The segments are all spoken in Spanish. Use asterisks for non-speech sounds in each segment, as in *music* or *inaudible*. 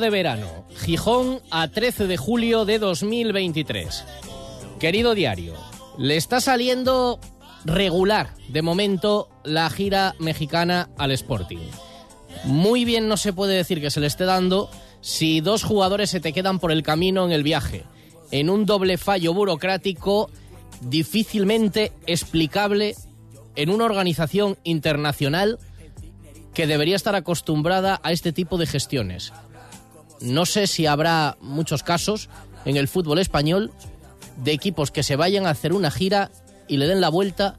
De verano, Gijón a 13 de julio de 2023. Querido diario, le está saliendo regular de momento la gira mexicana al Sporting. Muy bien no se puede decir que se le esté dando si dos jugadores se te quedan por el camino en el viaje, en un doble fallo burocrático difícilmente explicable en una organización internacional que debería estar acostumbrada a este tipo de gestiones. No sé si habrá muchos casos en el fútbol español de equipos que se vayan a hacer una gira y le den la vuelta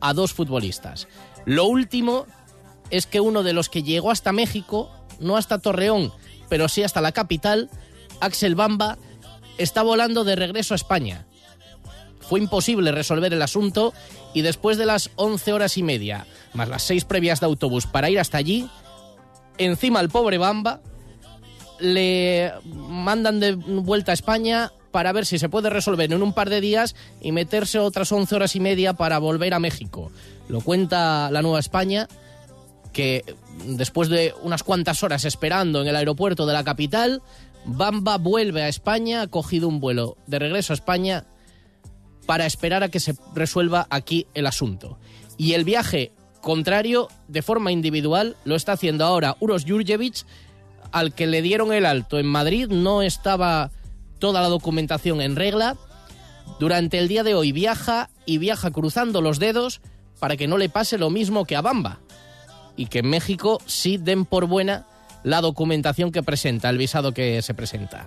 a dos futbolistas. Lo último es que uno de los que llegó hasta México, no hasta Torreón, pero sí hasta la capital, Axel Bamba, está volando de regreso a España. Fue imposible resolver el asunto y después de las 11 horas y media, más las 6 previas de autobús para ir hasta allí, encima el pobre Bamba le mandan de vuelta a España para ver si se puede resolver en un par de días y meterse otras 11 horas y media para volver a México. Lo cuenta la Nueva España, que después de unas cuantas horas esperando en el aeropuerto de la capital, Bamba vuelve a España, ha cogido un vuelo de regreso a España para esperar a que se resuelva aquí el asunto. Y el viaje contrario, de forma individual, lo está haciendo ahora Uros Jurjevic, al que le dieron el alto en Madrid no estaba toda la documentación en regla. Durante el día de hoy viaja y viaja cruzando los dedos para que no le pase lo mismo que a Bamba y que en México sí den por buena la documentación que presenta, el visado que se presenta.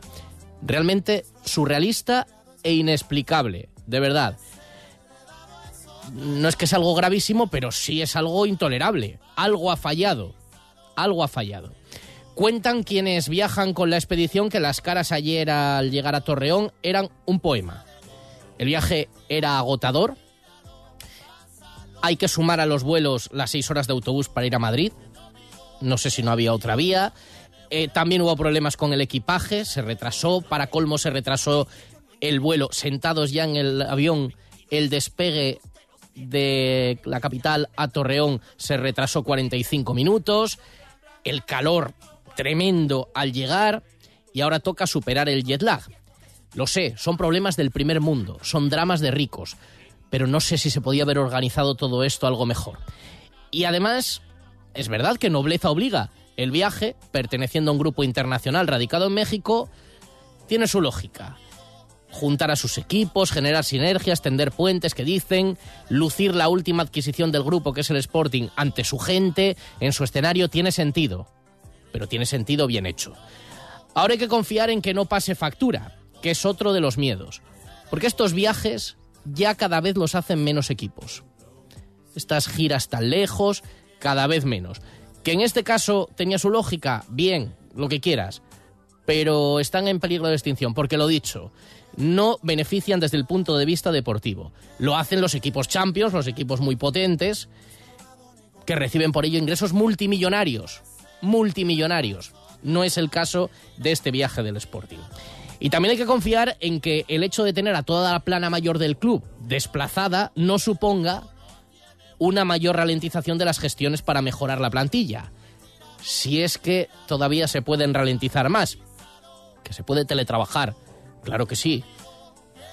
Realmente surrealista e inexplicable, de verdad. No es que sea algo gravísimo, pero sí es algo intolerable. Algo ha fallado. Algo ha fallado. Cuentan quienes viajan con la expedición que las caras ayer al llegar a Torreón eran un poema. El viaje era agotador. Hay que sumar a los vuelos las seis horas de autobús para ir a Madrid. No sé si no había otra vía. Eh, también hubo problemas con el equipaje, se retrasó. Para colmo se retrasó el vuelo. Sentados ya en el avión, el despegue de la capital a Torreón se retrasó 45 minutos. El calor tremendo al llegar y ahora toca superar el jet lag. Lo sé, son problemas del primer mundo, son dramas de ricos, pero no sé si se podía haber organizado todo esto algo mejor. Y además, es verdad que nobleza obliga. El viaje, perteneciendo a un grupo internacional radicado en México, tiene su lógica. Juntar a sus equipos, generar sinergias, tender puentes que dicen, lucir la última adquisición del grupo que es el Sporting ante su gente, en su escenario, tiene sentido pero tiene sentido bien hecho. Ahora hay que confiar en que no pase factura, que es otro de los miedos, porque estos viajes ya cada vez los hacen menos equipos. Estas giras tan lejos, cada vez menos. Que en este caso tenía su lógica, bien, lo que quieras, pero están en peligro de extinción, porque lo dicho, no benefician desde el punto de vista deportivo. Lo hacen los equipos champions, los equipos muy potentes, que reciben por ello ingresos multimillonarios multimillonarios. No es el caso de este viaje del Sporting. Y también hay que confiar en que el hecho de tener a toda la plana mayor del club desplazada no suponga una mayor ralentización de las gestiones para mejorar la plantilla. Si es que todavía se pueden ralentizar más, que se puede teletrabajar, claro que sí.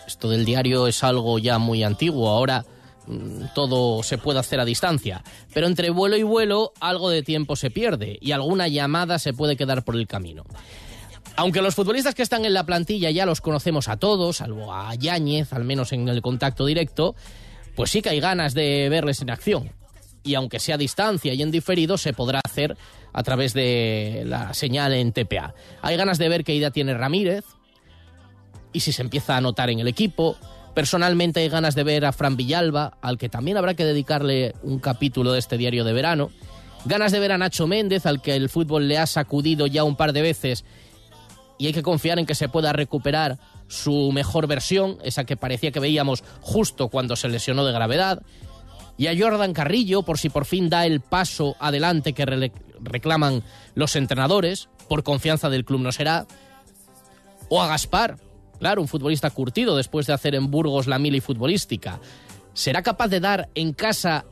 Esto del diario es algo ya muy antiguo, ahora todo se puede hacer a distancia. Pero entre vuelo y vuelo algo de tiempo se pierde y alguna llamada se puede quedar por el camino. Aunque los futbolistas que están en la plantilla ya los conocemos a todos, salvo a Yáñez, al menos en el contacto directo, pues sí que hay ganas de verles en acción. Y aunque sea a distancia y en diferido, se podrá hacer a través de la señal en TPA. Hay ganas de ver qué idea tiene Ramírez y si se empieza a notar en el equipo, Personalmente hay ganas de ver a Fran Villalba, al que también habrá que dedicarle un capítulo de este diario de verano. Ganas de ver a Nacho Méndez, al que el fútbol le ha sacudido ya un par de veces, y hay que confiar en que se pueda recuperar su mejor versión, esa que parecía que veíamos justo cuando se lesionó de gravedad. Y a Jordan Carrillo, por si por fin da el paso adelante que reclaman los entrenadores, por confianza del club no será. O a Gaspar, claro, un futbolista curtido después de hacer en Burgos la mili futbolística. ¿Será capaz de dar en casa,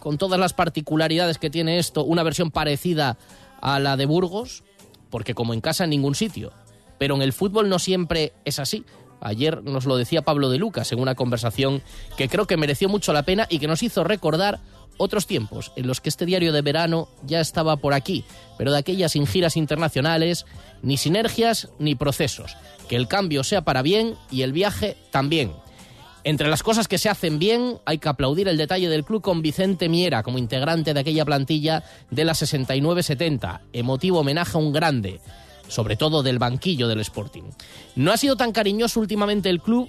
con todas las particularidades que tiene esto, una versión parecida a la de Burgos? Porque como en casa en ningún sitio. Pero en el fútbol no siempre es así. Ayer nos lo decía Pablo de Lucas en una conversación que creo que mereció mucho la pena y que nos hizo recordar otros tiempos en los que este diario de verano ya estaba por aquí, pero de aquellas sin giras internacionales, ni sinergias ni procesos. Que el cambio sea para bien y el viaje también. Entre las cosas que se hacen bien, hay que aplaudir el detalle del club con Vicente Miera como integrante de aquella plantilla de la 69-70. Emotivo homenaje a un grande, sobre todo del banquillo del Sporting. No ha sido tan cariñoso últimamente el club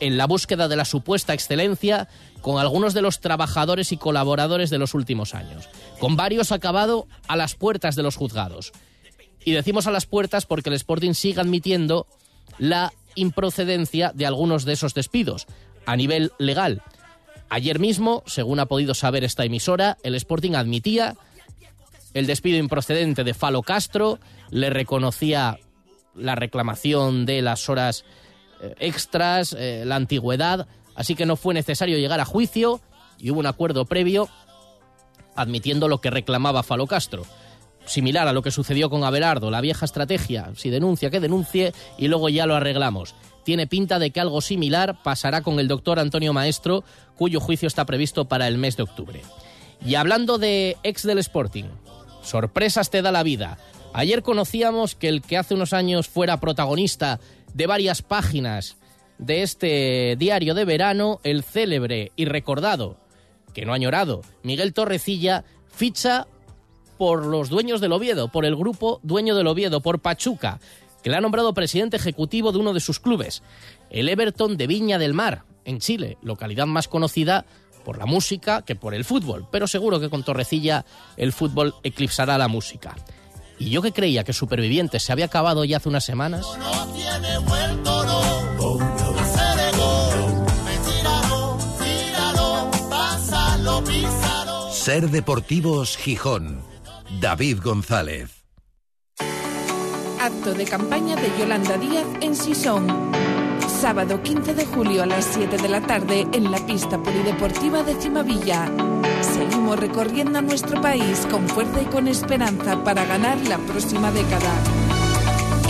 en la búsqueda de la supuesta excelencia con algunos de los trabajadores y colaboradores de los últimos años, con varios acabado a las puertas de los juzgados. Y decimos a las puertas porque el Sporting sigue admitiendo la improcedencia de algunos de esos despidos a nivel legal. Ayer mismo, según ha podido saber esta emisora, el Sporting admitía el despido improcedente de Falo Castro, le reconocía la reclamación de las horas extras, eh, la antigüedad, así que no fue necesario llegar a juicio y hubo un acuerdo previo admitiendo lo que reclamaba Falo Castro. Similar a lo que sucedió con Abelardo, la vieja estrategia, si denuncia, que denuncie y luego ya lo arreglamos. Tiene pinta de que algo similar pasará con el doctor Antonio Maestro, cuyo juicio está previsto para el mes de octubre. Y hablando de ex del Sporting, sorpresas te da la vida. Ayer conocíamos que el que hace unos años fuera protagonista de varias páginas de este diario de verano, el célebre y recordado, que no ha llorado, Miguel Torrecilla, ficha por los dueños del Oviedo, por el grupo dueño del Oviedo, por Pachuca, que le ha nombrado presidente ejecutivo de uno de sus clubes, el Everton de Viña del Mar, en Chile, localidad más conocida por la música que por el fútbol, pero seguro que con Torrecilla el fútbol eclipsará la música. Y yo que creía que Supervivientes se había acabado ya hace unas semanas... Ser Deportivos Gijón. David González. Acto de campaña de Yolanda Díaz en Sison. Sábado 15 de julio a las 7 de la tarde en la pista polideportiva de Cimavilla. Seguimos recorriendo nuestro país con fuerza y con esperanza para ganar la próxima década.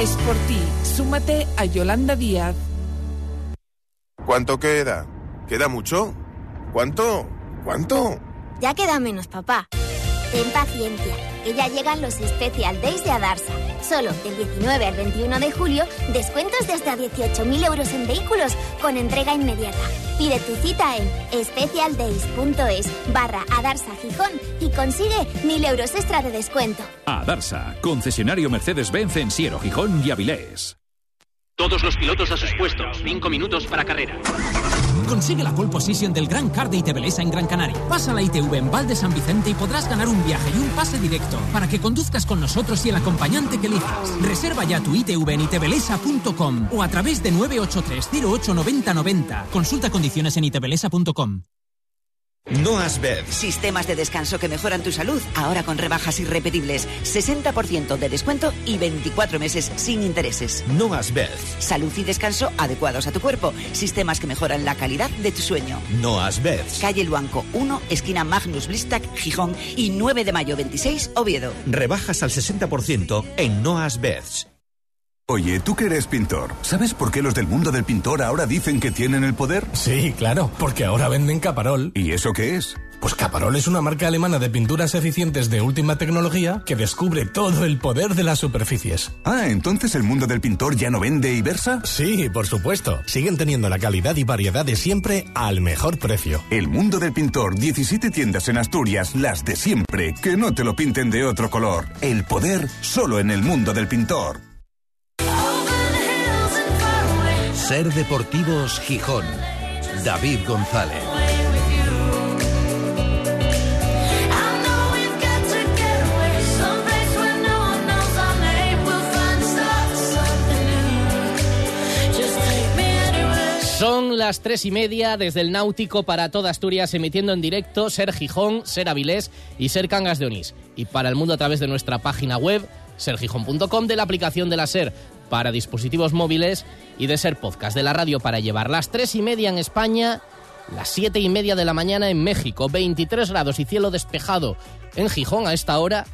Es por ti, súmate a Yolanda Díaz. ¿Cuánto queda? ¿Queda mucho? ¿Cuánto? ¿Cuánto? Ya queda menos, papá. Ten paciencia, que ya llegan los Special Days de Adarsa. Solo del 19 al 21 de julio, descuentos de hasta 18.000 euros en vehículos con entrega inmediata. Pide tu cita en specialdays.es barra Adarsa Gijón y consigue 1.000 euros extra de descuento. Adarsa, concesionario Mercedes-Benz en Siero, Gijón y Avilés. Todos los pilotos a sus puestos. Cinco minutos para carrera. Consigue la pole position del Gran Car de Itebelesa en Gran Canaria. Pasa la ITV en Val de San Vicente y podrás ganar un viaje y un pase directo para que conduzcas con nosotros y el acompañante que elijas. Reserva ya tu ITV en itebelesa.com o a través de 983 08 90 Consulta condiciones en itebelesa.com. Noasbed. Sistemas de descanso que mejoran tu salud, ahora con rebajas irrepetibles. 60% de descuento y 24 meses sin intereses. Noasbed. Salud y descanso adecuados a tu cuerpo. Sistemas que mejoran la calidad de tu sueño. Noasbed. Calle Luanco 1, esquina Magnus Blistac, Gijón y 9 de mayo 26, Oviedo. Rebajas al 60% en Noasbeds. Oye, tú que eres pintor, ¿sabes por qué los del mundo del pintor ahora dicen que tienen el poder? Sí, claro, porque ahora venden Caparol. ¿Y eso qué es? Pues Caparol es una marca alemana de pinturas eficientes de última tecnología que descubre todo el poder de las superficies. Ah, entonces el mundo del pintor ya no vende y versa? Sí, por supuesto. Siguen teniendo la calidad y variedad de siempre al mejor precio. El mundo del pintor, 17 tiendas en Asturias, las de siempre, que no te lo pinten de otro color. El poder solo en el mundo del pintor. Ser Deportivos Gijón. David González. Son las tres y media desde el Náutico para toda Asturias, emitiendo en directo Ser Gijón, Ser Avilés y Ser Cangas de Onís. Y para el mundo a través de nuestra página web, sergijón.com, de la aplicación de la Ser, para dispositivos móviles y de Ser Podcast, de la radio para llevar. Las tres y media en España, las siete y media de la mañana en México, 23 grados y cielo despejado en Gijón a esta hora,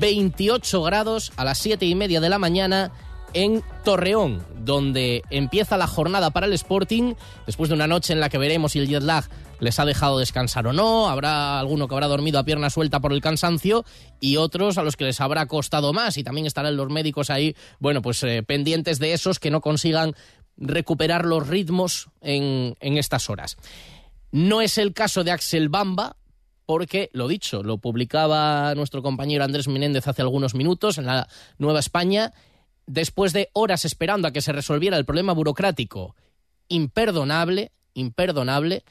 28 grados a las siete y media de la mañana en Torreón, donde empieza la jornada para el Sporting, después de una noche en la que veremos si el jet lag les ha dejado descansar o no, habrá alguno que habrá dormido a pierna suelta por el cansancio y otros a los que les habrá costado más y también estarán los médicos ahí, bueno, pues eh, pendientes de esos que no consigan recuperar los ritmos en, en estas horas. No es el caso de Axel Bamba, porque, lo dicho, lo publicaba nuestro compañero Andrés Menéndez hace algunos minutos en la Nueva España, después de horas esperando a que se resolviera el problema burocrático imperdonable, imperdonable,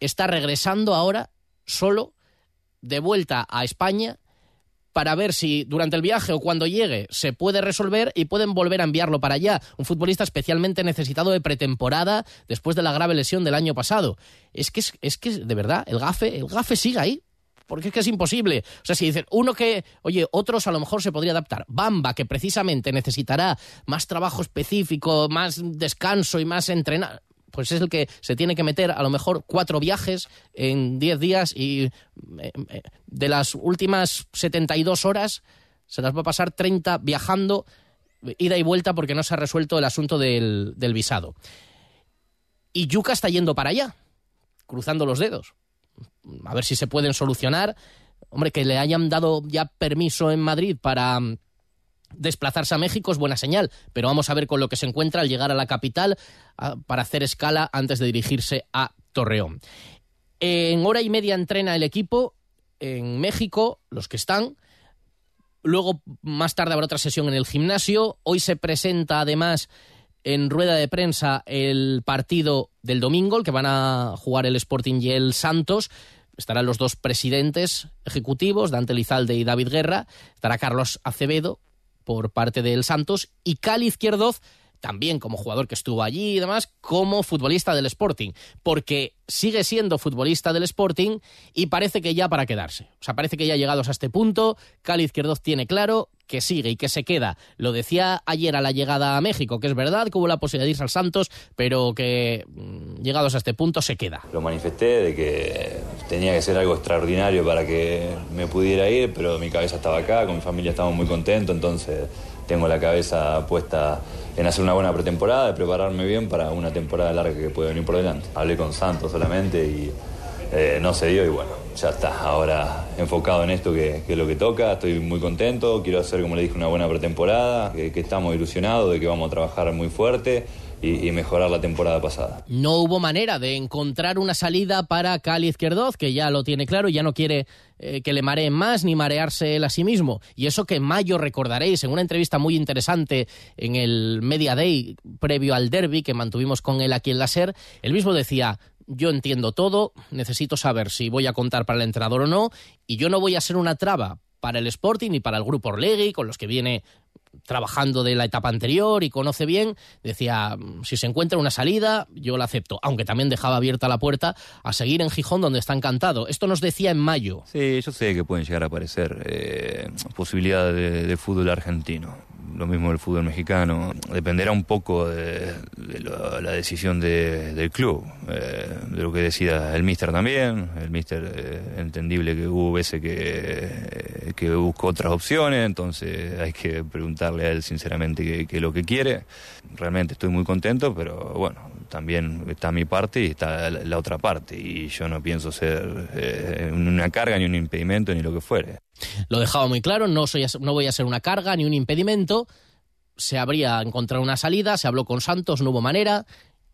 está regresando ahora solo de vuelta a España para ver si durante el viaje o cuando llegue se puede resolver y pueden volver a enviarlo para allá. Un futbolista especialmente necesitado de pretemporada después de la grave lesión del año pasado. Es que, es, que de verdad, el gafe, el gafe sigue ahí. Porque es que es imposible. O sea, si dicen uno que, oye, otros a lo mejor se podría adaptar. Bamba, que precisamente necesitará más trabajo específico, más descanso y más entrenar pues es el que se tiene que meter a lo mejor cuatro viajes en diez días y eh, eh, de las últimas 72 horas se las va a pasar 30 viajando ida y vuelta porque no se ha resuelto el asunto del, del visado. Y Yuca está yendo para allá, cruzando los dedos. A ver si se pueden solucionar. Hombre, que le hayan dado ya permiso en Madrid para desplazarse a México es buena señal, pero vamos a ver con lo que se encuentra al llegar a la capital para hacer escala antes de dirigirse a Torreón. En hora y media entrena el equipo en México, los que están. Luego, más tarde, habrá otra sesión en el gimnasio. Hoy se presenta además en rueda de prensa el partido del domingo, el que van a jugar el Sporting y el Santos. Estarán los dos presidentes ejecutivos, Dante Lizalde y David Guerra. Estará Carlos Acevedo, por parte del Santos y Cali Izquierdoz también como jugador que estuvo allí y demás, como futbolista del Sporting, porque sigue siendo futbolista del Sporting y parece que ya para quedarse. O sea, parece que ya llegados a este punto, Cali Izquierdoz tiene claro que sigue y que se queda. Lo decía ayer a la llegada a México, que es verdad que hubo la posibilidad de irse al Santos, pero que mm, llegados a este punto se queda. Lo manifesté de que tenía que ser algo extraordinario para que me pudiera ir, pero mi cabeza estaba acá, con mi familia estamos muy contentos, entonces tengo la cabeza puesta en hacer una buena pretemporada, de prepararme bien para una temporada larga que puede venir por delante. Hablé con Santos solamente y eh, no se dio y bueno, ya está. Ahora enfocado en esto que, es lo que toca, estoy muy contento, quiero hacer, como le dije, una buena pretemporada, que, que estamos ilusionados de que vamos a trabajar muy fuerte y, mejorar la temporada pasada. No hubo manera de encontrar una salida para Cali Izquierdoz, que ya lo tiene claro y ya no quiere eh, que le mareen más ni marearse él a sí mismo. Y eso que en mayo recordaréis, en una entrevista muy interesante en el Media Day previo al derby que mantuvimos con él aquí en la SER, él mismo decía, yo entiendo todo, necesito saber si voy a contar para el entrenador o no, y yo no voy a ser una traba para el Sporting y para el grupo Orlegui, con los que viene trabajando de la etapa anterior y conoce bien, decía, si se encuentra una salida, yo la acepto, aunque también dejaba abierta la puerta a seguir en Gijón donde está encantado. Esto nos decía en mayo. Sí, yo sé que pueden llegar a aparecer eh, posibilidades de fútbol argentino lo mismo del fútbol mexicano. Dependerá un poco de, la decisión del club, eh, de lo que decida el míster también. El míster, eh, entendible que hubo veces que, que buscó otras opciones, entonces hay que preguntarle a él sinceramente qué, es lo que quiere. Realmente estoy muy contento, pero bueno, también está mi parte y está la, otra parte. Y yo no pienso ser eh, una carga ni un impedimento ni lo que fuere. Lo dejaba muy claro, no, soy, no voy a ser una carga ni un impedimento. Se habría encontrado una salida, se habló con Santos, no hubo manera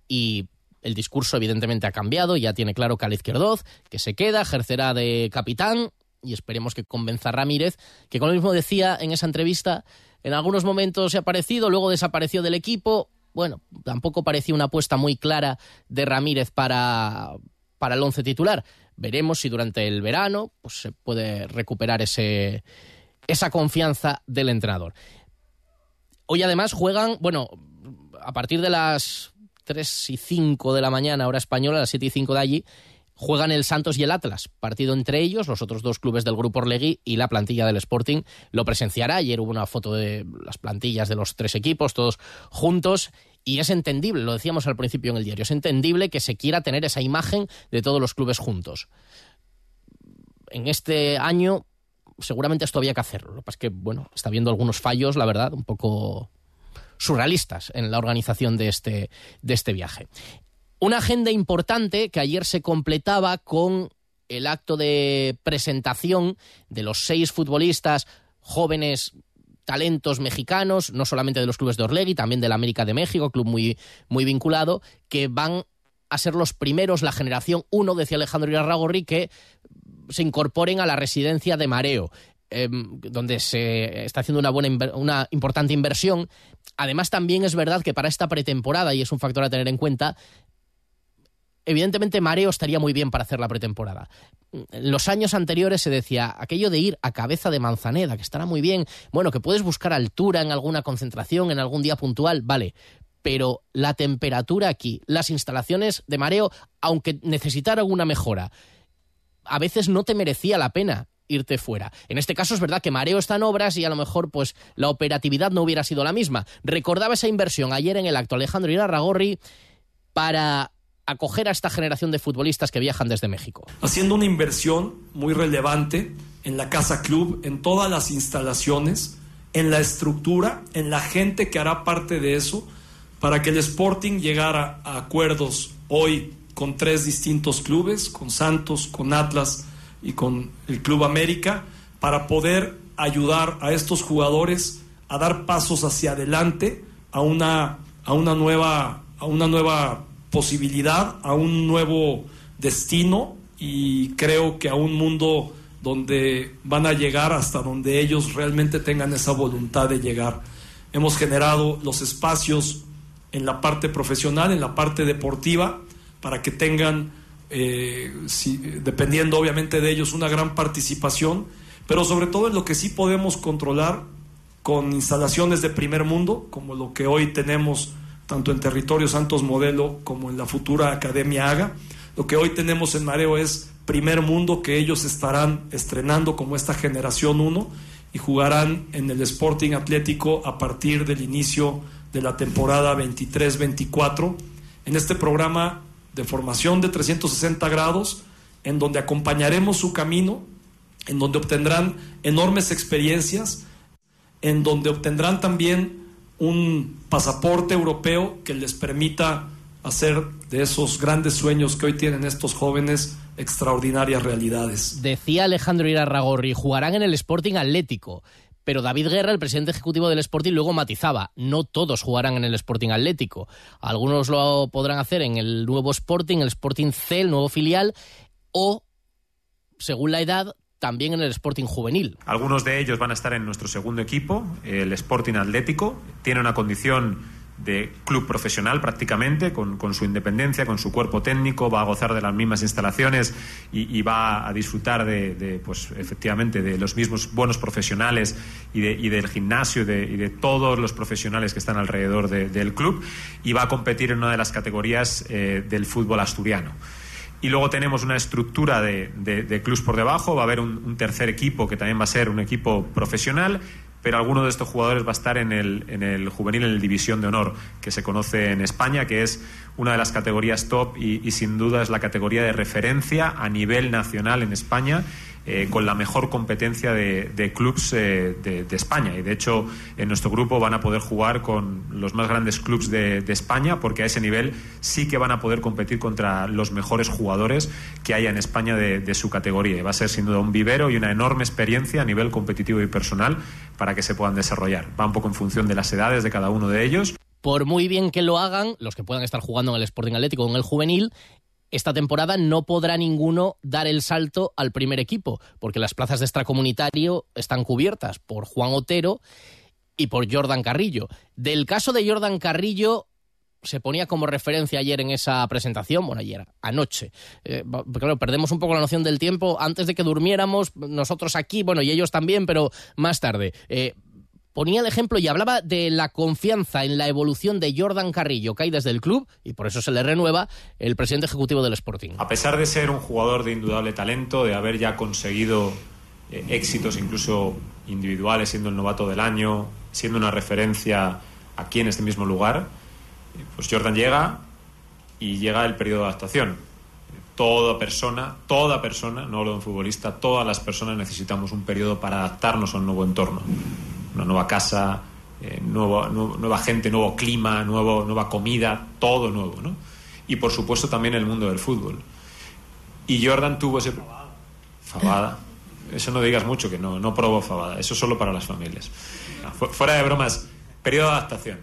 y el discurso evidentemente ha cambiado, ya tiene claro al Izquierdoz, que se queda, ejercerá de capitán y esperemos que convenza a Ramírez, que como mismo decía en esa entrevista, en algunos momentos se ha aparecido, luego desapareció del equipo. Bueno, tampoco parecía una apuesta muy clara de Ramírez para, para el once titular. Veremos si durante el verano pues, se puede recuperar ese, esa confianza del entrenador. Hoy además juegan, bueno, a partir de las 3 y 5 de la mañana, hora española, a las 7 y 5 de allí, juegan el Santos y el Atlas. Partido entre ellos, los otros dos clubes del Grupo Orlegui y la plantilla del Sporting lo presenciará. Ayer hubo una foto de las plantillas de los tres equipos, todos juntos. Y es entendible, lo decíamos al principio en el diario, es entendible que se quiera tener esa imagen de todos los clubes juntos. En este año seguramente esto había que hacerlo. Lo que pasa es que, bueno, está habiendo algunos fallos, la verdad, un poco surrealistas en la organización de este, de este viaje. Una agenda importante que ayer se completaba con el acto de presentación de los seis futbolistas jóvenes talentos mexicanos, no solamente de los clubes de Orlegui, también del América de México, club muy, muy vinculado, que van a ser los primeros, la generación 1, decía Alejandro Irarragorri, que se incorporen a la residencia de Mareo. Em, donde se está haciendo una buena una importante inversión. Además, también es verdad que para esta pretemporada, y es un factor a tener en cuenta, evidentemente Mareo estaría muy bien para hacer la pretemporada. En los años anteriores se decía aquello de ir a cabeza de Manzaneda, que estará muy bien, bueno, que puedes buscar altura en alguna concentración, en algún día puntual, vale, pero la temperatura aquí, las instalaciones de Mareo, aunque necesitara alguna mejora, a veces no te merecía la pena irte fuera. En este caso es verdad que Mareo está en obras y a lo mejor pues la operatividad no hubiera sido la misma. Recordaba esa inversión ayer en el acto Alejandro Irarragorri para acoger a esta generación de futbolistas que viajan desde México. Haciendo una inversión muy relevante en la Casa Club, en todas las instalaciones, en la estructura, en la gente que hará parte de eso, para que el Sporting llegara a acuerdos hoy con tres distintos clubes, con Santos, con Atlas y con el Club América, para poder ayudar a estos jugadores a dar pasos hacia adelante a una, a una, nueva, a una nueva posibilidad, a un nuevo destino y creo que a un mundo donde van a llegar hasta donde ellos realmente tengan esa voluntad de llegar. Hemos generado los espacios en la parte profesional, en la parte deportiva, para que tengan, eh, dependiendo obviamente de ellos, una gran participación, pero sobre todo en lo que sí podemos controlar con instalaciones de primer mundo, como lo que hoy tenemos tanto en Territorio Santos Modelo como en la futura Academia Haga. Lo que hoy tenemos en Mareo es primer mundo que ellos estarán estrenando como esta generación 1 y jugarán en el Sporting Atlético a partir del inicio de la temporada 23-24. En este programa de formación de 360 grados, en donde acompañaremos su camino, en donde obtendrán enormes experiencias, en donde obtendrán también un pasaporte europeo que les permita hacer de esos grandes sueños que hoy tienen estos jóvenes extraordinarias realidades. Decía Alejandro Irarragorri, jugarán en el Sporting Atlético. Pero David Guerra, el presidente ejecutivo del Sporting, luego matizaba, no todos jugarán en el Sporting Atlético. Algunos lo podrán hacer en el nuevo Sporting, el Sporting C, el nuevo filial, o, según la edad, también en el Sporting juvenil. Algunos de ellos van a estar en nuestro segundo equipo, el Sporting Atlético. Tiene una condición de club profesional prácticamente, con, su independencia, con su cuerpo técnico, va a gozar de las mismas instalaciones y, va a disfrutar de, pues efectivamente, de los mismos buenos profesionales y, del gimnasio y de, todos los profesionales que están alrededor del club y va a competir en una de las categorías eh, del fútbol asturiano. Y luego tenemos una estructura de, clubs por debajo, va a haber un tercer equipo que también va a ser un equipo profesional pero alguno de estos jugadores va a estar en el, en el juvenil, en el División de Honor, que se conoce en España, que es una de las categorías top y, sin duda es la categoría de referencia a nivel nacional en España eh, con la mejor competencia de, de clubs eh, de, España. Y de hecho, en nuestro grupo van a poder jugar con los más grandes clubs de, España, porque a ese nivel sí que van a poder competir contra los mejores jugadores que haya en España de, su categoría. Y va a ser sin duda un vivero y una enorme experiencia a nivel competitivo y personal para que se puedan desarrollar. Va un poco en función de las edades de cada uno de ellos por muy bien que lo hagan, los que puedan estar jugando en el Sporting Atlético o en el juvenil, esta temporada no podrá ninguno dar el salto al primer equipo, porque las plazas de extracomunitario están cubiertas por Juan Otero y por Jordan Carrillo. Del caso de Jordan Carrillo se ponía como referencia ayer en esa presentación, bueno, ayer, anoche. Eh, claro, perdemos un poco la noción del tiempo antes de que durmiéramos, nosotros aquí, bueno, y ellos también, pero más tarde. Eh, ponía el ejemplo y hablaba de la confianza en la evolución de Jordan Carrillo, que hay desde el club, y por eso se le renueva el presidente ejecutivo del Sporting. A pesar de ser un jugador de indudable talento, de haber ya conseguido eh, éxitos incluso individuales, siendo el novato del año, siendo una referencia aquí en este mismo lugar, eh, pues Jordan llega y llega el periodo de adaptación. Toda persona, toda persona, no hablo de un futbolista, todas las personas necesitamos un periodo para adaptarnos a un nuevo entorno una nueva casa, eh, nueva gente, nuevo clima, nuevo, nueva comida, todo nuevo, ¿no? Y por supuesto también el mundo del fútbol. Y Jordan tuvo ese... Fabada. Eso no digas mucho, que no, no probó fabada. Eso solo para las familias. fuera de bromas, periodo de adaptación.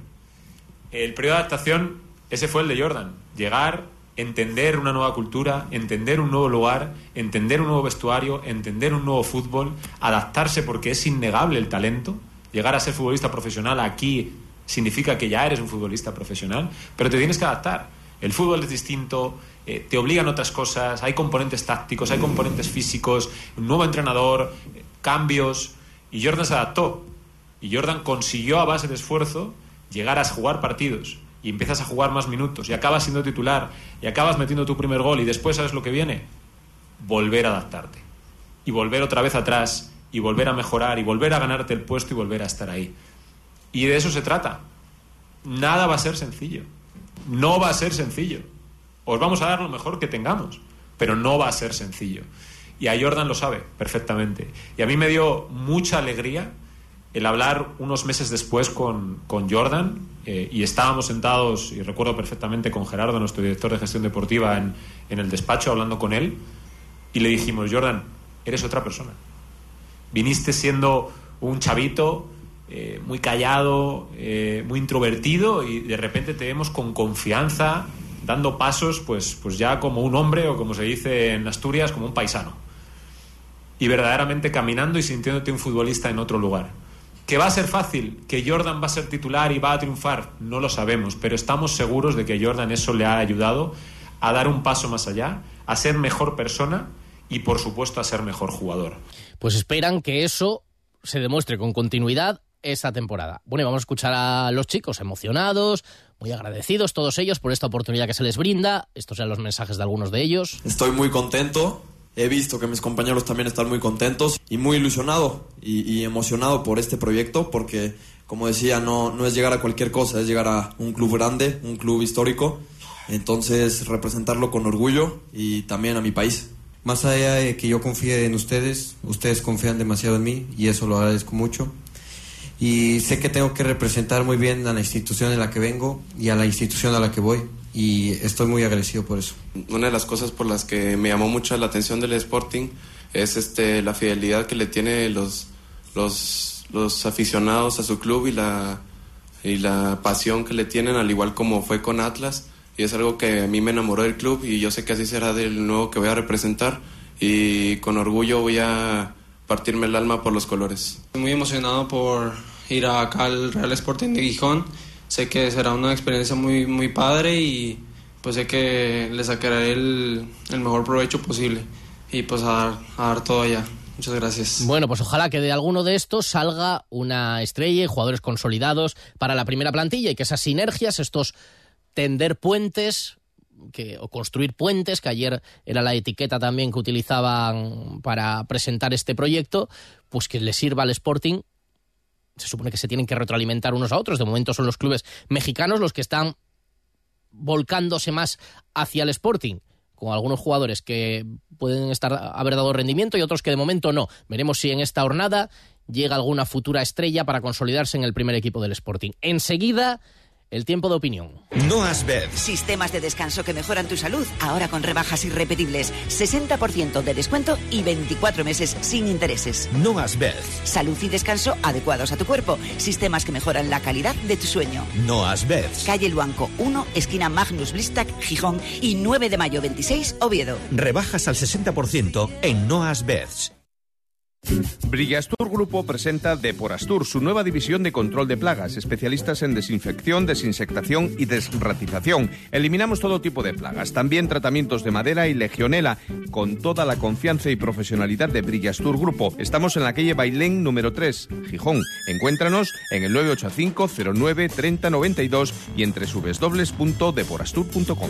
El periodo de adaptación, ese fue el de Jordan. Llegar, entender una nueva cultura, entender un nuevo lugar, entender un nuevo vestuario, entender un nuevo fútbol, adaptarse porque es innegable el talento llegar a ser futbolista profesional aquí significa que ya eres un futbolista profesional, pero te tienes que adaptar. El fútbol es distinto, eh, te obligan otras cosas, hay componentes tácticos, hay componentes físicos, un nuevo entrenador, cambios, y Jordan se adaptó. Y Jordan consiguió a base de esfuerzo llegar a jugar partidos y empiezas a jugar más minutos y acabas siendo titular y acabas metiendo tu primer gol y después sabes lo que viene, volver a adaptarte y volver otra vez atrás y volver a mejorar y volver a ganarte el puesto y volver a estar ahí. Y de eso se trata. Nada va a ser sencillo. No va a ser sencillo. Os vamos a dar lo mejor que tengamos, pero no va a ser sencillo. Y a Jordan lo sabe perfectamente. Y a mí me dio mucha alegría el hablar unos meses después con, con Jordan eh, y estábamos sentados, y recuerdo perfectamente con Gerardo, nuestro director de gestión deportiva, en, en el despacho hablando con él, y le dijimos, Jordan, eres otra persona viniste siendo un chavito eh, muy callado, eh, muy introvertido y de repente te vemos con confianza, dando pasos, pues, pues ya como un hombre o como se dice en Asturias, como un paisano. Y verdaderamente caminando y sintiéndote un futbolista en otro lugar. ¿Que va a ser fácil? ¿Que Jordan va a ser titular y va a triunfar? No lo sabemos, pero estamos seguros de que Jordan eso le ha ayudado a dar un paso más allá, a ser mejor persona y por supuesto a ser mejor jugador pues esperan que eso se demuestre con continuidad esta temporada. Bueno, y vamos a escuchar a los chicos emocionados, muy agradecidos todos ellos por esta oportunidad que se les brinda. Estos son los mensajes de algunos de ellos. Estoy muy contento. He visto que mis compañeros también están muy contentos y muy ilusionado y, emocionado por este proyecto porque, como decía, no, no es llegar a cualquier cosa, es llegar a un club grande, un club histórico. Entonces, representarlo con orgullo y también a mi país. Más allá de que yo confíe en ustedes, ustedes confían demasiado en mí y eso lo agradezco mucho. Y sé que tengo que representar muy bien a la institución en la que vengo y a la institución a la que voy y estoy muy agradecido por eso. Una de las cosas por las que me llamó mucho la atención del Sporting es este la fidelidad que le tiene los los, los aficionados a su club y la y la pasión que le tienen al igual como fue con Atlas y es algo que a mí me enamoró del club y yo sé que así será del nuevo que voy a representar y con orgullo voy a partirme el alma por los colores. Estoy muy emocionado por ir acá al Real Sporting de Gijón. Sé que será una experiencia muy, muy padre y pues sé que le sacaré el, el mejor provecho posible y pues a dar, a dar todo allá. Muchas gracias. Bueno, pues ojalá que de alguno de estos salga una estrella y jugadores consolidados para la primera plantilla y que esas sinergias, estos tender puentes o construir puentes, que ayer era la etiqueta también que utilizaban para presentar este proyecto, pues que le sirva al Sporting. Se supone que se tienen que retroalimentar unos a otros. De momento son los clubes mexicanos los que están volcándose más hacia el Sporting, con algunos jugadores que pueden estar haber dado rendimiento y otros que de momento no. Veremos si en esta jornada llega alguna futura estrella para consolidarse en el primer equipo del Sporting. Enseguida el tiempo de opinión. No has ver. Sistemas de descanso que mejoran tu salud, ahora con rebajas irrepetibles. 60% de descuento y 24 meses sin intereses. No has ver. Salud y descanso adecuados a tu cuerpo. Sistemas que mejoran la calidad de tu sueño. No has ver. Calle Luanco 1, esquina Magnus Blistac, Gijón y 9 de mayo 26, Oviedo. Rebajas al 60% en No has Brillastur Grupo presenta Deporastur, su nueva división de control de plagas, especialistas en desinfección, desinsectación y desratización. Eliminamos todo tipo de plagas, también tratamientos de madera y legionela, con toda la confianza y profesionalidad de Brillastur Grupo. Estamos en la calle Bailén número 3, Gijón. Encuéntranos en el 985 09 30 92 y en www.deporastur.com.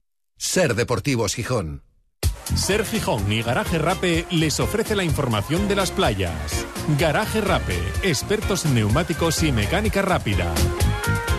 Ser Deportivos Gijón. Ser Gijón y Garaje Rape les ofrece la información de las playas. Garaje Rape, expertos en neumáticos y mecánica rápida.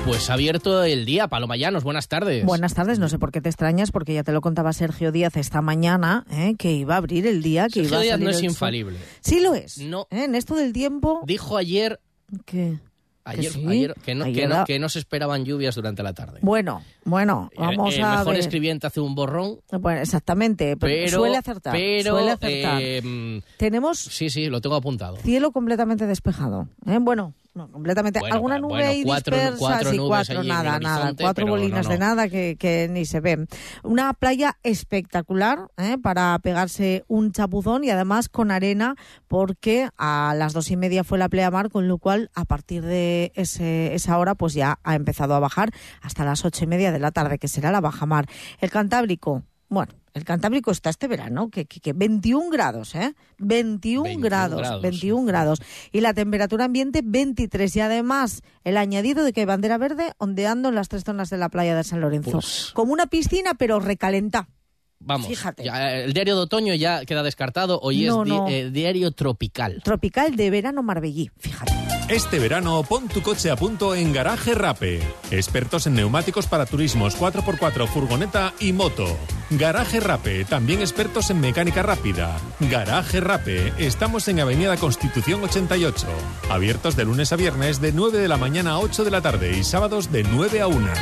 Pues abierto el día, Paloma Llanos, buenas tardes. Buenas tardes, no sé por qué te extrañas, porque ya te lo contaba Sergio Díaz esta mañana, ¿eh? que iba a abrir el día, que Sergio iba a Díaz salir no es el infalible. Sí lo es. No. ¿eh? En esto del tiempo... Dijo ayer... ¿Qué? Ayer, sí? ayer que, no, que, Ayer no, da- que no se esperaban lluvias durante la tarde. Bueno, bueno, vamos el, el a mejor ver. escribiente hace un borrón, Bueno, exactamente, pero, pero... suele acertar. pero, suele acertar. eh, Tenemos sí, sí, lo tengo apuntado. cielo completamente despejado. ¿eh? Bueno, no, completamente. Bueno, Alguna bueno, nube ahí cuatro- dispersa, cuatro sí, cuatro, nada, nada. Cuatro no, bolinas de nada que, que ni se ven. Una playa espectacular ¿eh? para pegarse un chapuzón y además con arena, porque a las dos y media fue la pleamar, con lo cual a partir de ese, esa hora pues ya ha empezado a bajar hasta las ocho y media de la tarde, que será la bajamar. El Cantábrico, bueno, el Cantábrico está este verano, que, que, que 21 grados, ¿eh? 21, 21 grados, grados. 21 grados. Y la temperatura ambiente 23. Y además el añadido de que hay bandera verde ondeando en las tres zonas de la playa de San Lorenzo. Pues- Como una piscina, pero recalenta. Vamos, Fíjate. ya, el diario de otoño ya queda descartado, hoy No, es di- no. eh, diario tropical. Tropical de verano marbellí, fíjate. Este verano pon tu coche a punto en Garaje Rape. Expertos en neumáticos para turismos 4x4, furgoneta y moto. Garaje Rape, también expertos en mecánica rápida. Garaje Rape, estamos en Avenida Constitución 88. Abiertos de lunes a viernes de 9 de la mañana a 8 de la tarde y sábados de 9 a 1.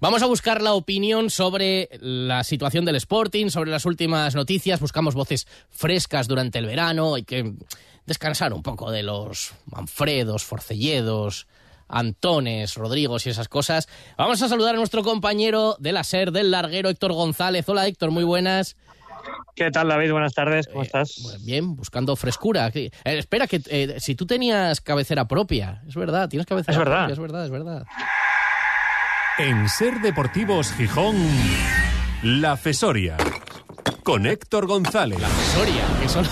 Vamos a buscar la opinión sobre la situación del Sporting, sobre las últimas noticias. Buscamos voces frescas durante el verano. Hay que descansar un poco de los Manfredos, Forcelledos, Antones, Rodrigos y esas cosas. Vamos a saludar a nuestro compañero de la SER, del larguero, Héctor González. Hola, Héctor, muy buenas. ¿Qué tal, David? Buenas tardes, ¿cómo Eh, estás? Bien, buscando frescura. Eh, espera, que eh, si tú tenías cabecera propia, es verdad, tienes cabecera Es verdad. propia, es verdad, es verdad. En Ser Deportivos Gijón, La Fesoria. Con Héctor González. La Fesoria, que solo,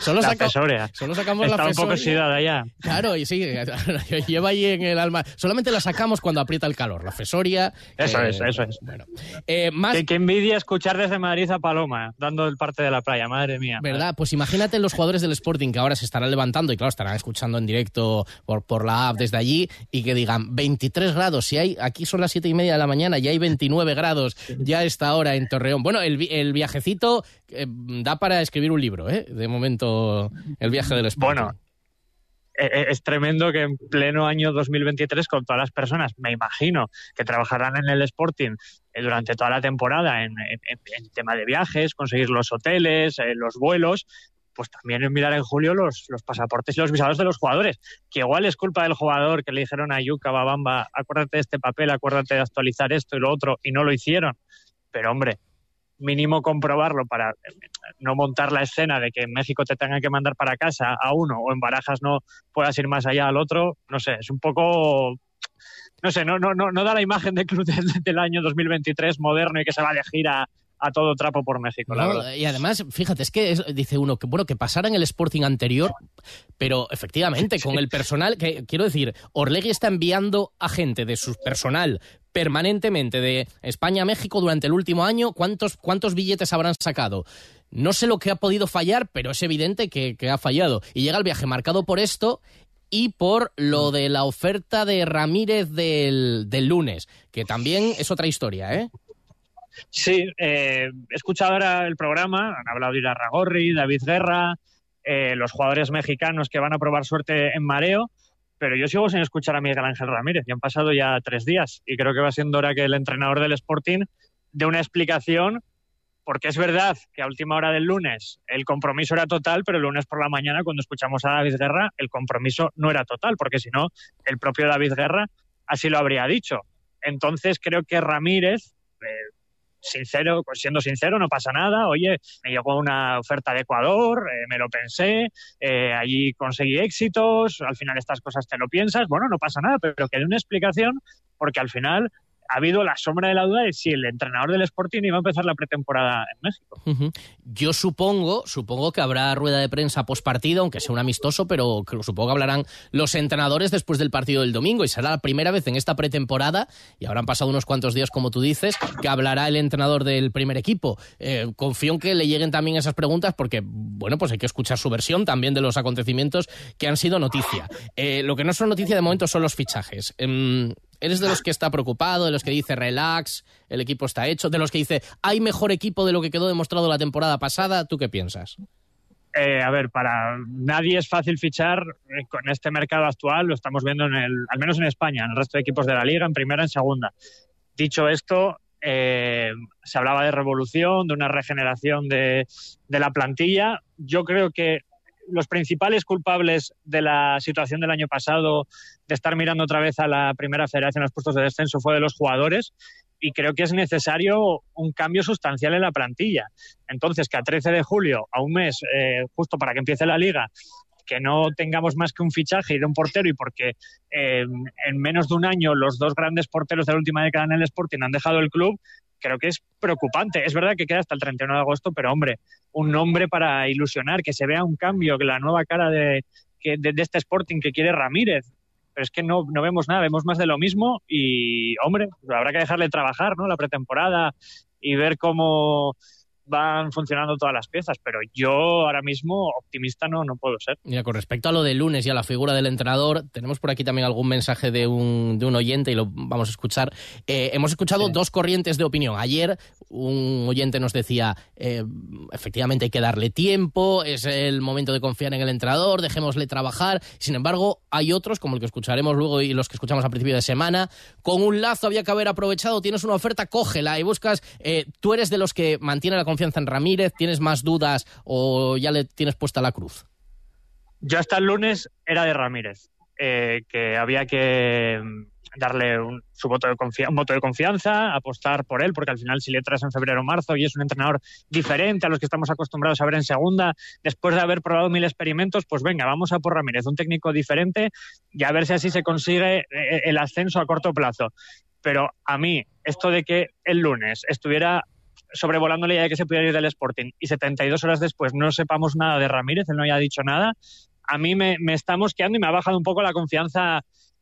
solo, La saca- fesoria. solo sacamos Está la un poco Fesoria. oxidada ya. Claro, y sí, *laughs* lleva ahí en el alma. Solamente la sacamos cuando aprieta el calor. La Fesoria. Eso eh, es, eso es. Bueno, eh, más. Qué, qué envidia escuchar desde Madrid a Paloma, dando el parte de la playa, madre mía. ¿Verdad? Pues imagínate los jugadores del Sporting que ahora se estarán levantando y claro, estarán escuchando en directo por, por la app desde allí y que digan 23 grados. Si hay, aquí son las siete y media de la mañana, ya hay 29 grados ya a esta hora en Torreón. Bueno, el, el viajecito eh, da para escribir un libro, ¿eh? De momento, el viaje del Sporting. Bueno, eh, eh, es tremendo que en pleno año 2023, con todas las personas, me imagino, que trabajarán en el Sporting eh, durante toda la temporada en, en- tema de viajes, conseguir los hoteles, eh, los vuelos, pues también mirar en julio los, los pasaportes y los visados de los jugadores, que igual es culpa del jugador que le dijeron a Yuka Babamba, acuérdate de este papel, acuérdate de actualizar esto y lo otro, y no lo hicieron. Pero hombre, mínimo comprobarlo para eh, no montar la escena de que en México te tengan que mandar para casa a uno o en Barajas no puedas ir más allá al otro, no sé, es un poco no sé, no, no, no, no da la imagen del club del, del año 2023 moderno y que se va de gira a todo trapo por México, la verdad. y además, fíjate, es que es- dice uno que bueno que pasara en el Sporting anterior, pero efectivamente con el personal que quiero decir, Orlegui está enviando a gente de su personal permanentemente de España a México durante el último año, ¿cuántos cuántos billetes habrán sacado? No sé lo que ha podido fallar, pero es evidente que, que ha fallado. Y llega el viaje marcado por esto y por lo de la oferta de Ramírez del, del lunes, que también es otra historia, ¿eh? Sí, eh, he escuchado ahora el programa, han hablado de Irarragorri, David Guerra, eh, los jugadores mexicanos que van a probar suerte en mareo, pero yo sigo sin escuchar a Miguel Ángel Ramírez, y han pasado ya tres días, y creo que va siendo hora que el entrenador del Sporting dé una explicación, porque es verdad que a última hora del lunes el compromiso era total, pero el lunes por la mañana, cuando escuchamos a David Guerra, el compromiso no era total, porque si no, el propio David Guerra así lo habría dicho. Entonces creo que Ramírez, eh, sincero, pues siendo sincero, no pasa nada. Oye, me llegó una oferta de Ecuador, eh, me lo pensé, eh, allí conseguí éxitos, al final estas cosas te lo piensas, bueno, no pasa nada, pero que dé una explicación, porque al final ha habido la sombra de la duda de si el entrenador del Sporting iba a empezar la pretemporada en México. Yo supongo, supongo que habrá rueda de prensa post partido, aunque sea un amistoso, pero supongo que hablarán los entrenadores después del partido del domingo y será la primera vez en esta pretemporada, y habrán pasado unos cuantos días como tú dices, que hablará el entrenador del primer equipo. Eh, confío en que le lleguen también esas preguntas porque, bueno, pues hay que escuchar su versión también de los acontecimientos que han sido noticia. Eh, lo que no son noticia de momento son los fichajes. Em, ¿Eres de los que está preocupado, de los que dice relax, el equipo está hecho, de los que dice hay mejor equipo de lo que quedó demostrado la temporada pasada? ¿Tú qué piensas? Eh, a ver, para nadie es fácil fichar eh, con este mercado actual, lo estamos viendo en el, al menos en España, en el resto de equipos de la liga, en primera, en segunda. Dicho esto, eh, se hablaba de revolución, de una regeneración de, de la plantilla. Yo creo que los principales culpables de la situación del año pasado, de estar mirando otra vez a la primera federación, a los puestos de descenso, fue de los jugadores. Y creo que es necesario un cambio sustancial en la plantilla. Entonces, que a 13 de julio, a un mes, eh, justo para que empiece la liga, que no tengamos más que un fichaje y de un portero y porque eh, en menos de un año los dos grandes porteros de la última década en el Sporting han dejado el club, creo que es preocupante. Es verdad que queda hasta el 31 de agosto, pero hombre, un nombre para ilusionar, que se vea un cambio, que la nueva cara de, de, de este Sporting que quiere Ramírez. Pero es que no, no vemos nada, vemos más de lo mismo y, hombre, habrá que dejarle trabajar, ¿no? La pretemporada y ver cómo van funcionando todas las piezas. Pero yo ahora mismo optimista no, no puedo ser. Mira, con respecto a lo del lunes y a la figura del entrenador, tenemos por aquí también algún mensaje de un, de un oyente y lo vamos a escuchar. Eh, hemos escuchado dos corrientes de opinión. Ayer un oyente nos decía, eh, efectivamente hay que darle tiempo, es el momento de confiar en el entrenador, dejémosle trabajar. Sin embargo, hay otros, como el que escucharemos luego y los que escuchamos a principio de semana, con un lazo había que haber aprovechado, tienes una oferta, cógela y buscas, eh, tú eres de los que mantiene la confianza en Ramírez, tienes más dudas o ya le tienes puesta la cruz. Yo hasta el lunes era de Ramírez, eh, que había que mm, darle su voto de un voto de confianza, apostar por él, porque al final si le traes en febrero o marzo y es un entrenador diferente a los que estamos acostumbrados a ver en segunda, después de haber probado mil experimentos, pues venga, vamos a por Ramírez, un técnico diferente y a ver si así se consigue eh, el ascenso a corto plazo. Pero a mí, esto de que el lunes estuviera sobrevolando la idea de que se pudiera ir del Sporting y 72 horas después no sepamos nada de Ramírez, él no haya dicho nada, a mí me, me está mosqueando y me ha bajado un poco la confianza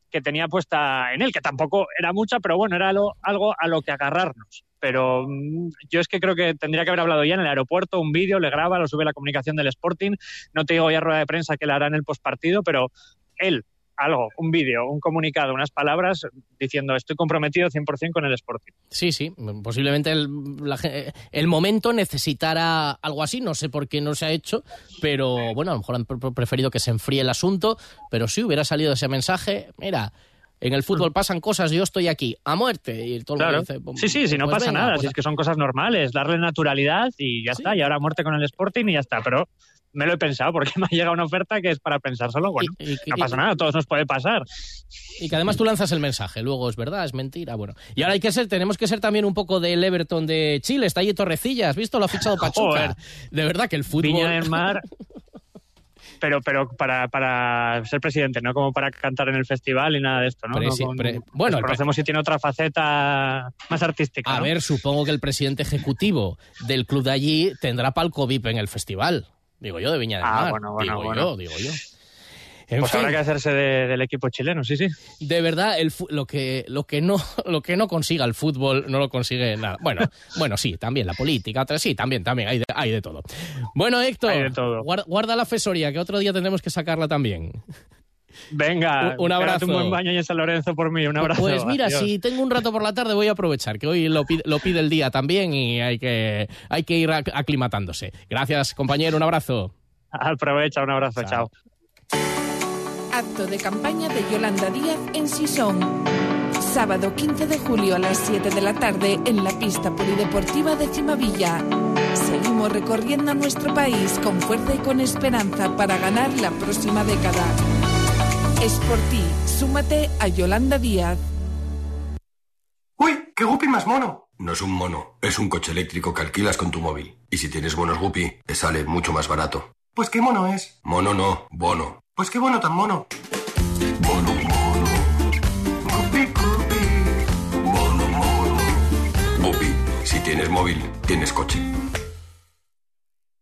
que tenía puesta en él, que tampoco era mucha, pero bueno, era lo- algo a lo que agarrarnos. Pero mm, yo es que creo que tendría que haber hablado ya en el aeropuerto, un vídeo, le graba, lo sube la comunicación del Sporting, no te digo ya rueda de prensa que le hará en el postpartido, pero él, algo, un vídeo, un comunicado, unas palabras diciendo estoy comprometido 100% con el Sporting. Sí, sí, posiblemente el, la el momento necesitara algo así, no sé por qué no se ha hecho, pero bueno, a lo mejor han pre- preferido que se enfríe el asunto, pero si hubiera salido ese mensaje, mira, en el fútbol pasan cosas, yo estoy aquí, a muerte, y todo Claro. dice, Sí, sí, si no pues pasa venga, nada, pues si es que son cosas normales, darle naturalidad y ya está, y ahora muerte con el Sporting y ya está, pero me lo he pensado porque *laughs* me ha llegado una oferta que es para pensárselo, bueno, no pasa nada, a todos nos puede pasar. Y que además tú lanzas el mensaje, luego es verdad, es mentira, bueno. Y ahora hay que ser, tenemos que ser también un poco del Everton de Chile, está allí Torrecillas, ¿has visto? Lo ha fichado *laughs* Pachuca. Joder. De verdad que el fútbol... Viña del Mar, *laughs* pero pero para, para ser presidente, no como para cantar en el festival y nada de esto, ¿no? Presi- No con- pre- bueno, conocemos si tiene otra faceta más artística. A ¿no? ver, supongo que el presidente ejecutivo del club de allí tendrá palco VIP en el festival. Digo yo, de Viña del Ah, Mar. bueno, bueno, digo bueno. yo, digo yo. En pues fin, habrá que hacerse de- del equipo chileno, sí, sí. de verdad, el lo, que, lo, que no, *laughs* lo que no consiga el fútbol no lo consigue nada. Bueno, *laughs* bueno, sí, también la política, sí, también, también, hay de, hay de todo. Bueno, Héctor, Hay de todo. guarda, guarda la fesoría, que otro día tendremos que sacarla también. Venga, Un- abrazo. un buen baño en San Lorenzo por mí, un abrazo. Pues mira, Adiós. si tengo un rato por la tarde voy a aprovechar, que hoy lo pide, lo pide el día también y hay que, hay que ir ac- aclimatándose. Gracias, compañero, un abrazo. Aprovecha, un abrazo, chao. Acto de campaña de Yolanda Díaz en Sison. Sábado 15 de julio a las 7 de la tarde en la pista polideportiva de Cimavilla. Seguimos recorriendo nuestro país con fuerza y con esperanza para ganar la próxima década. Es por ti, súmate a Yolanda Díaz. ¡Uy! ¡Qué Guppy más mono! No es un mono, es un coche eléctrico que alquilas con tu móvil. Y si tienes bonos Guppy, te sale mucho más barato. Pues qué mono es. Mono no, bono. Pues qué bono tan mono. Bono, mono. Guppy, Guppy. Bono, mono. Guppy, si tienes móvil, tienes coche.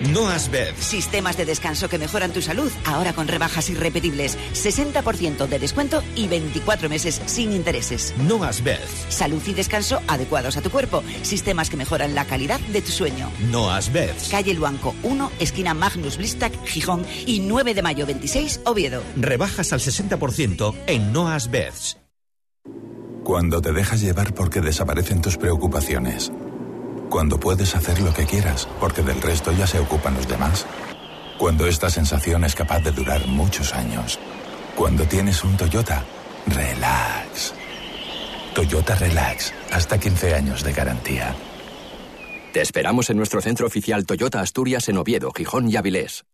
No Asbed. Sistemas de descanso que mejoran tu salud, ahora con rebajas irrepetibles. 60% de descuento y 24 meses sin intereses. No Asbed. Salud y descanso adecuados a tu cuerpo. Sistemas que mejoran la calidad de tu sueño. No Asbed. Calle Luanco 1, esquina Magnus Blistac, Gijón y 9 de mayo 26, Oviedo. Rebajas al 60% en No Asbeds. Cuando te dejas llevar porque desaparecen tus preocupaciones. Cuando puedes hacer lo que quieras porque del resto ya se ocupan los demás. Cuando esta sensación es capaz de durar muchos años. Cuando tienes un Toyota, relax. Toyota Relax, hasta 15 años de garantía. Te esperamos en nuestro centro oficial Toyota Asturias en Oviedo, Gijón y Avilés.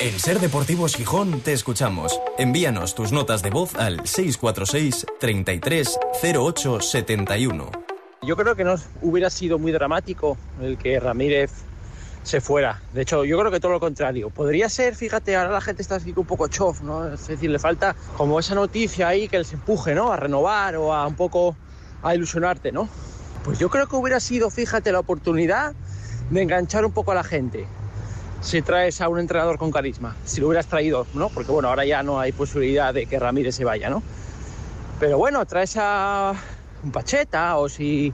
En Ser Deportivos Gijón te escuchamos. Envíanos tus notas de voz al 646 33 08 71. Yo creo que no hubiera sido muy dramático el que Ramírez se fuera. De hecho, yo creo que todo lo contrario. Podría ser, fíjate, ahora la gente está así un poco chof, ¿no? Es decir, le falta como esa noticia ahí que les empuje, ¿no? A renovar o a un poco a ilusionarte, ¿no? Pues yo creo que hubiera sido, fíjate, la oportunidad de enganchar un poco a la gente. Si traes a un entrenador con carisma, si lo hubieras traído, ¿no? Porque bueno, ahora ya no hay posibilidad de que Ramírez se vaya, ¿no? Pero bueno, traes a un Pacheta o si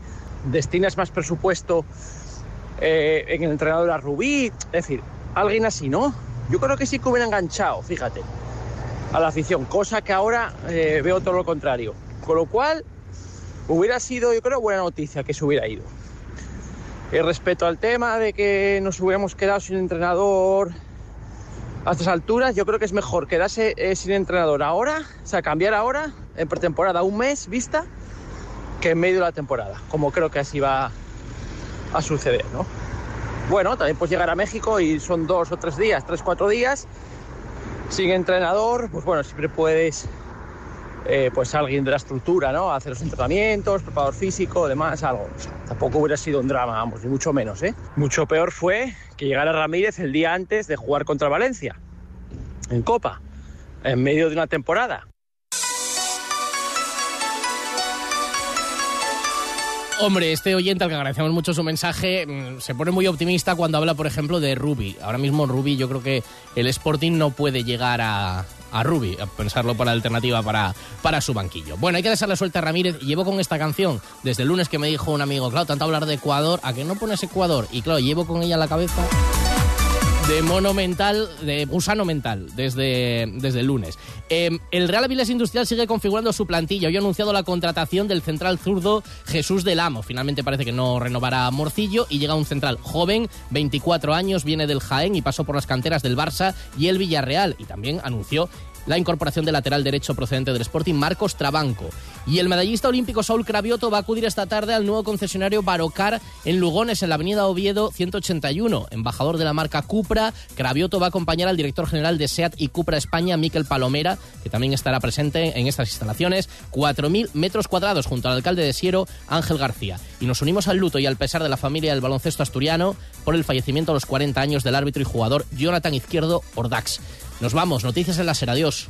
destinas más presupuesto eh, en el entrenador a Rubí, es decir, alguien así, ¿no? Yo creo que sí que hubiera enganchado, fíjate, a la afición, cosa que ahora eh, veo todo lo contrario. Con lo cual, hubiera sido, yo creo, buena noticia que se hubiera ido. Y respecto al tema de que nos hubiéramos quedado sin entrenador a estas alturas, yo creo que es mejor quedarse eh, sin entrenador ahora, o sea, cambiar ahora, en pretemporada, un mes vista, que en medio de la temporada, como creo que así va a suceder, ¿no? Bueno, también puedes llegar a México y son dos o tres días, tres, cuatro días, sin entrenador, pues bueno, siempre puedes, eh, pues alguien de la estructura, ¿no? Hacer los entrenamientos, preparador físico, demás, algo. Tampoco hubiera sido un drama, vamos, ni mucho menos, ¿eh? Mucho peor fue que llegara Ramírez el día antes de jugar contra Valencia, en Copa, en medio de una temporada. Hombre, este oyente al que agradecemos mucho su mensaje mm, se pone muy optimista cuando habla, por ejemplo, de Ruby. Ahora mismo Ruby yo creo que el Sporting no puede llegar a, a Ruby, a pensarlo para alternativa para, para su banquillo. Bueno, hay que dejarle suelta a Ramírez. Llevo con esta canción desde el lunes que me dijo un amigo, claro, tanto hablar de Ecuador, ¿a que no pones Ecuador? Y claro, llevo con ella la cabeza de mono mental, de gusano mental, desde, desde el lunes. Eh, el Real Avilés Industrial sigue configurando su plantilla. Hoy ha anunciado la contratación del central zurdo Jesús del Amo. Finalmente parece que no renovará Morcillo y llega un central joven, 24 años, viene del Jaén y pasó por las canteras del Barça y el Villarreal. Y también anunció la incorporación del lateral derecho procedente del Sporting, Marcos Trabanco. Y el medallista olímpico Saúl Cravioto va a acudir esta tarde al nuevo concesionario Barocar en Lugones, en la avenida Oviedo 181. Embajador de la marca Cupra, Cravioto va a acompañar al director general de SEAT y Cupra España, Miquel Palomera, que también estará presente en estas instalaciones. 4.000 metros cuadrados junto al alcalde de Siero, Ángel García. Y nos unimos al luto y al pesar de la familia del baloncesto asturiano por el fallecimiento a los 40 años del árbitro y jugador Jonathan Izquierdo Ordax. Nos vamos, noticias en la SER, adiós.